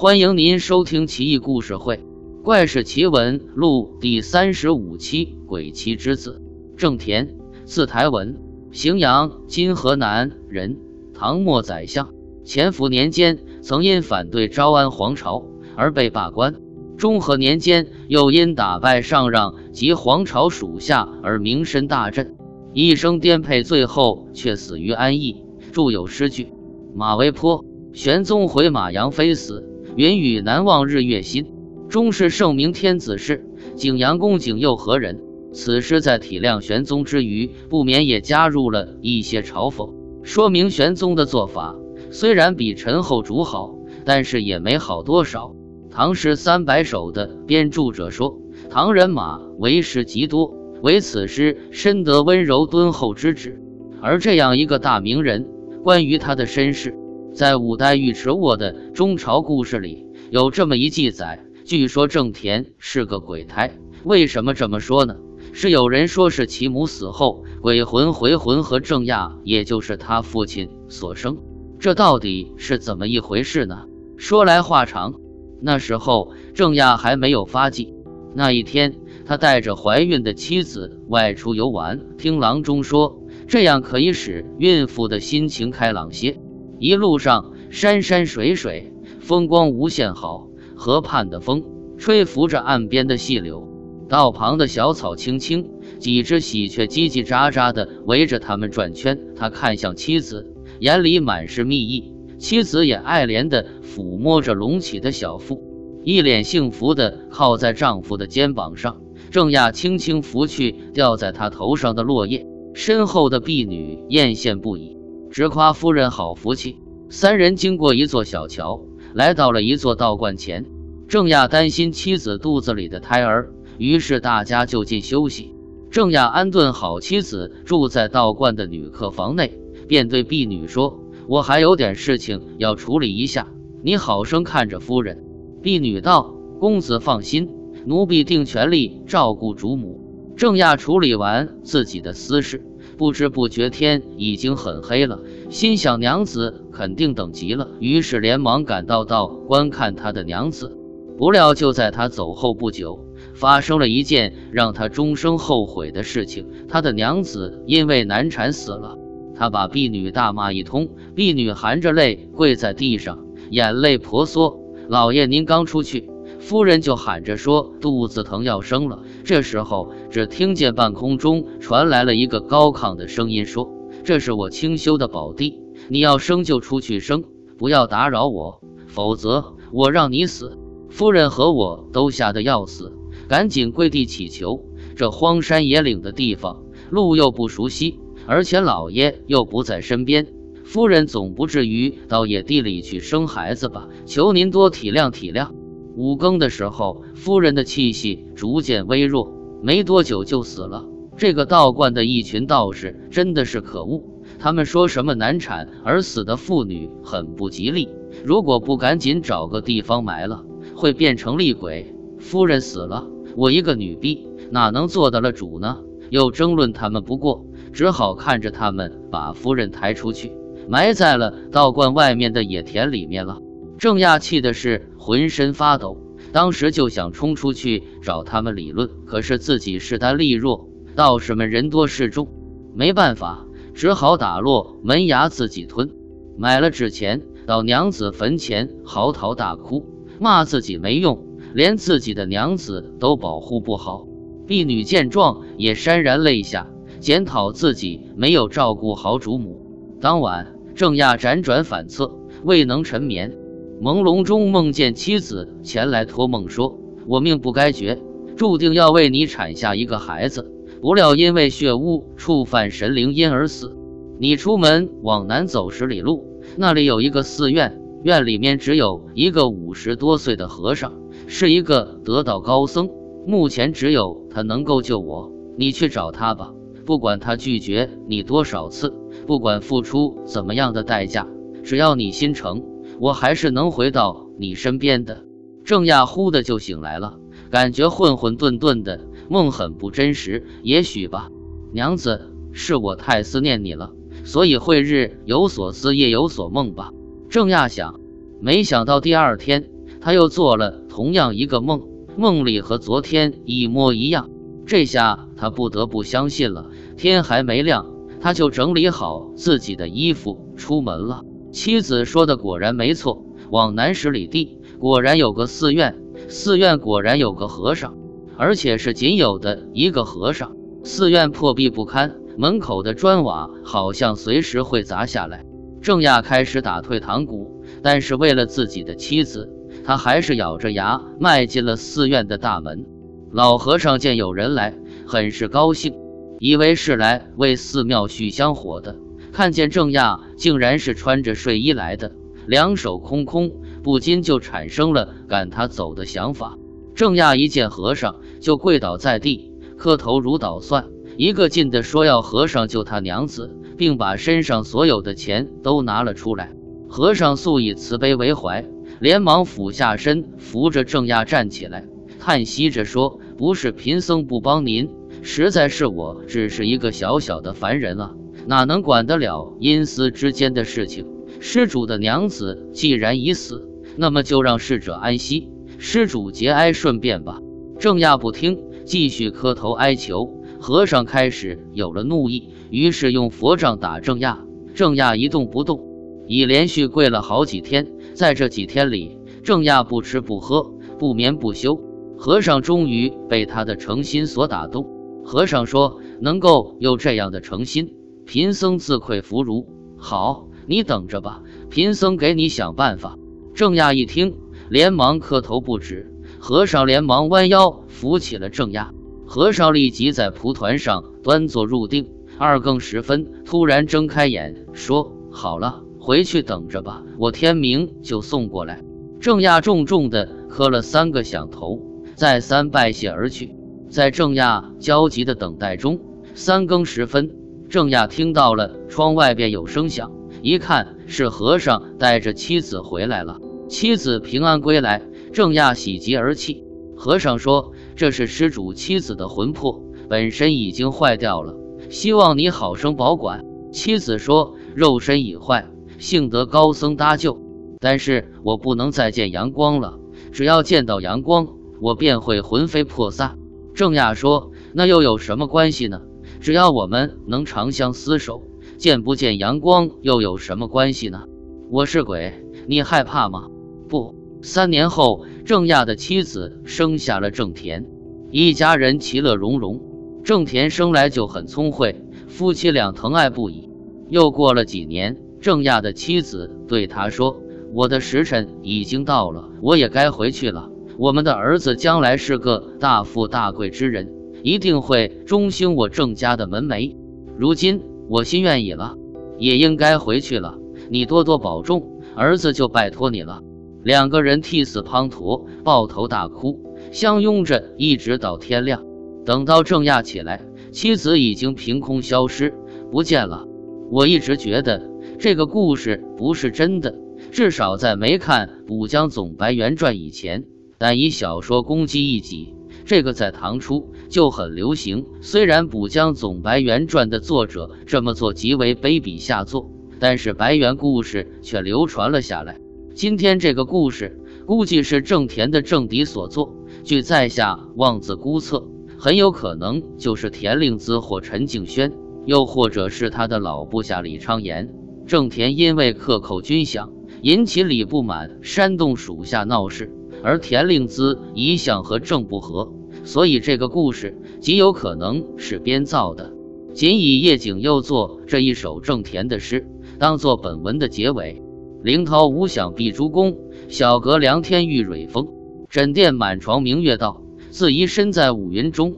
欢迎您收听《奇异故事会·怪事奇闻录》第三十五期《鬼妻之子》。郑田，字台文，荥阳（今河南）人，唐末宰相。乾伏年间，曾因反对招安皇朝而被罢官。中和年间，又因打败上让及皇朝属下而名声大振，一生颠沛，最后却死于安邑。著有诗句：“马嵬坡，玄宗回马杨妃死。云雨难忘日月新。”终是圣明天子事。景阳宫景佑何人？此诗在体谅玄宗之余，不免也加入了一些嘲讽，说明玄宗的做法虽然比陈后主好，但是也没好多少。唐诗三百首的编著者说，唐人马为诗极多，唯此诗深得温柔敦厚之旨。而这样一个大名人，关于他的身世，在五代尉迟沃的《中朝故事》里有这么一记载：据说郑田是个鬼胎。为什么这么说呢？是有人说是其母死后，鬼魂回魂和郑亚，也就是他父亲所生。这到底是怎么一回事呢？说来话长。那时候郑亚还没有发迹。那一天，他带着怀孕的妻子外出游玩，听郎中说，这样可以使孕妇的心情开朗些。一路上山山水水，风光无限好。河畔的风吹拂着岸边的细柳。道旁的小草青青，几只喜鹊叽叽喳喳的围着他们转圈。他看向妻子，眼里满是蜜意。妻子也爱怜地抚摸着隆起的小腹，一脸幸福地靠在丈夫的肩膀上。郑亚轻轻拂去掉在他头上的落叶，身后的婢女艳羡不已，直夸夫人好福气。三人经过一座小桥，来到了一座道观前。郑亚担心妻子肚子里的胎儿。于是大家就近休息。郑亚安顿好妻子，住在道观的女客房内，便对婢女说：“我还有点事情要处理一下，你好生看着夫人。”婢女道：“公子放心，奴婢定全力照顾主母。”郑亚处理完自己的私事，不知不觉天已经很黑了，心想娘子肯定等急了，于是连忙赶到道观看他的娘子。不料就在他走后不久。发生了一件让他终生后悔的事情，他的娘子因为难产死了。他把婢女大骂一通，婢女含着泪跪在地上，眼泪婆娑。老爷，您刚出去，夫人就喊着说肚子疼要生了。这时候，只听见半空中传来了一个高亢的声音，说：“这是我清修的宝地，你要生就出去生，不要打扰我，否则我让你死。”夫人和我都吓得要死。赶紧跪地祈求。这荒山野岭的地方，路又不熟悉，而且老爷又不在身边，夫人总不至于到野地里去生孩子吧？求您多体谅体谅。五更的时候，夫人的气息逐渐微弱，没多久就死了。这个道观的一群道士真的是可恶，他们说什么难产而死的妇女很不吉利，如果不赶紧找个地方埋了，会变成厉鬼。夫人死了。我一个女婢哪能做得了主呢？又争论他们不过，只好看着他们把夫人抬出去，埋在了道观外面的野田里面了。郑亚气的是浑身发抖，当时就想冲出去找他们理论，可是自己势单力弱，道士们人多势众，没办法，只好打落门牙自己吞。买了纸钱，到娘子坟前嚎啕大哭，骂自己没用。连自己的娘子都保护不好，婢女见状也潸然泪下，检讨自己没有照顾好主母。当晚，郑亚辗转反侧，未能沉眠，朦胧中梦见妻子前来托梦说：“我命不该绝，注定要为你产下一个孩子，不料因为血污触犯神灵，因而死。你出门往南走十里路，那里有一个寺院，院里面只有一个五十多岁的和尚。”是一个得道高僧，目前只有他能够救我。你去找他吧，不管他拒绝你多少次，不管付出怎么样的代价，只要你心诚，我还是能回到你身边的。郑亚忽的就醒来了，感觉混混沌沌的，梦很不真实。也许吧，娘子，是我太思念你了，所以会日有所思，夜有所梦吧。郑亚想，没想到第二天。他又做了同样一个梦，梦里和昨天一模一样。这下他不得不相信了。天还没亮，他就整理好自己的衣服出门了。妻子说的果然没错，往南十里地，果然有个寺院，寺院果然有个和尚，而且是仅有的一个和尚。寺院破壁不堪，门口的砖瓦好像随时会砸下来。郑亚开始打退堂鼓，但是为了自己的妻子，他还是咬着牙迈进了寺院的大门。老和尚见有人来，很是高兴，以为是来为寺庙续香火的。看见郑亚竟然是穿着睡衣来的，两手空空，不禁就产生了赶他走的想法。郑亚一见和尚，就跪倒在地，磕头如捣蒜，一个劲的说要和尚救他娘子，并把身上所有的钱都拿了出来。和尚素以慈悲为怀，连忙俯下身扶着郑亚站起来，叹息着说：“不是贫僧不帮您，实在是我只是一个小小的凡人啊。”哪能管得了阴司之间的事情？施主的娘子既然已死，那么就让逝者安息，施主节哀顺变吧。郑亚不听，继续磕头哀求。和尚开始有了怒意，于是用佛杖打郑亚。郑亚一动不动，已连续跪了好几天。在这几天里，郑亚不吃不喝，不眠不休。和尚终于被他的诚心所打动。和尚说：“能够有这样的诚心。”贫僧自愧弗如。好，你等着吧，贫僧给你想办法。郑亚一听，连忙磕头不止。和尚连忙弯腰扶起了郑亚。和尚立即在蒲团上端坐入定。二更时分，突然睁开眼，说：“好了，回去等着吧，我天明就送过来。”郑亚重重的磕了三个响头，再三拜谢而去。在郑亚焦急的等待中，三更时分。郑亚听到了窗外边有声响，一看是和尚带着妻子回来了。妻子平安归来，郑亚喜极而泣。和尚说：“这是施主妻子的魂魄，本身已经坏掉了，希望你好生保管。”妻子说：“肉身已坏，幸得高僧搭救，但是我不能再见阳光了。只要见到阳光，我便会魂飞魄散。”郑亚说：“那又有什么关系呢？”只要我们能长相厮守，见不见阳光又有什么关系呢？我是鬼，你害怕吗？不。三年后，郑亚的妻子生下了郑田，一家人其乐融融。郑田生来就很聪慧，夫妻俩疼爱不已。又过了几年，郑亚的妻子对他说：“我的时辰已经到了，我也该回去了。我们的儿子将来是个大富大贵之人。”一定会中兴我郑家的门楣。如今我心愿已了，也应该回去了。你多多保重，儿子就拜托你了。两个人涕泗滂沱，抱头大哭，相拥着一直到天亮。等到郑亚起来，妻子已经凭空消失不见了。我一直觉得这个故事不是真的，至少在没看《补江总白猿传》以前。但以小说攻击一己。这个在唐初就很流行。虽然《补江总白猿传》的作者这么做极为卑鄙下作，但是白猿故事却流传了下来。今天这个故事估计是郑田的政敌所作，据在下妄自估测，很有可能就是田令孜或陈敬轩，又或者是他的老部下李昌言。郑田因为克扣军饷，引起李不满，煽动属下闹事，而田令孜一向和郑不和。所以这个故事极有可能是编造的。仅以叶景佑作这一首郑田的诗当做本文的结尾。灵涛无响碧珠宫，小阁凉天玉蕊风。枕殿满床明月道，自疑身在五云中。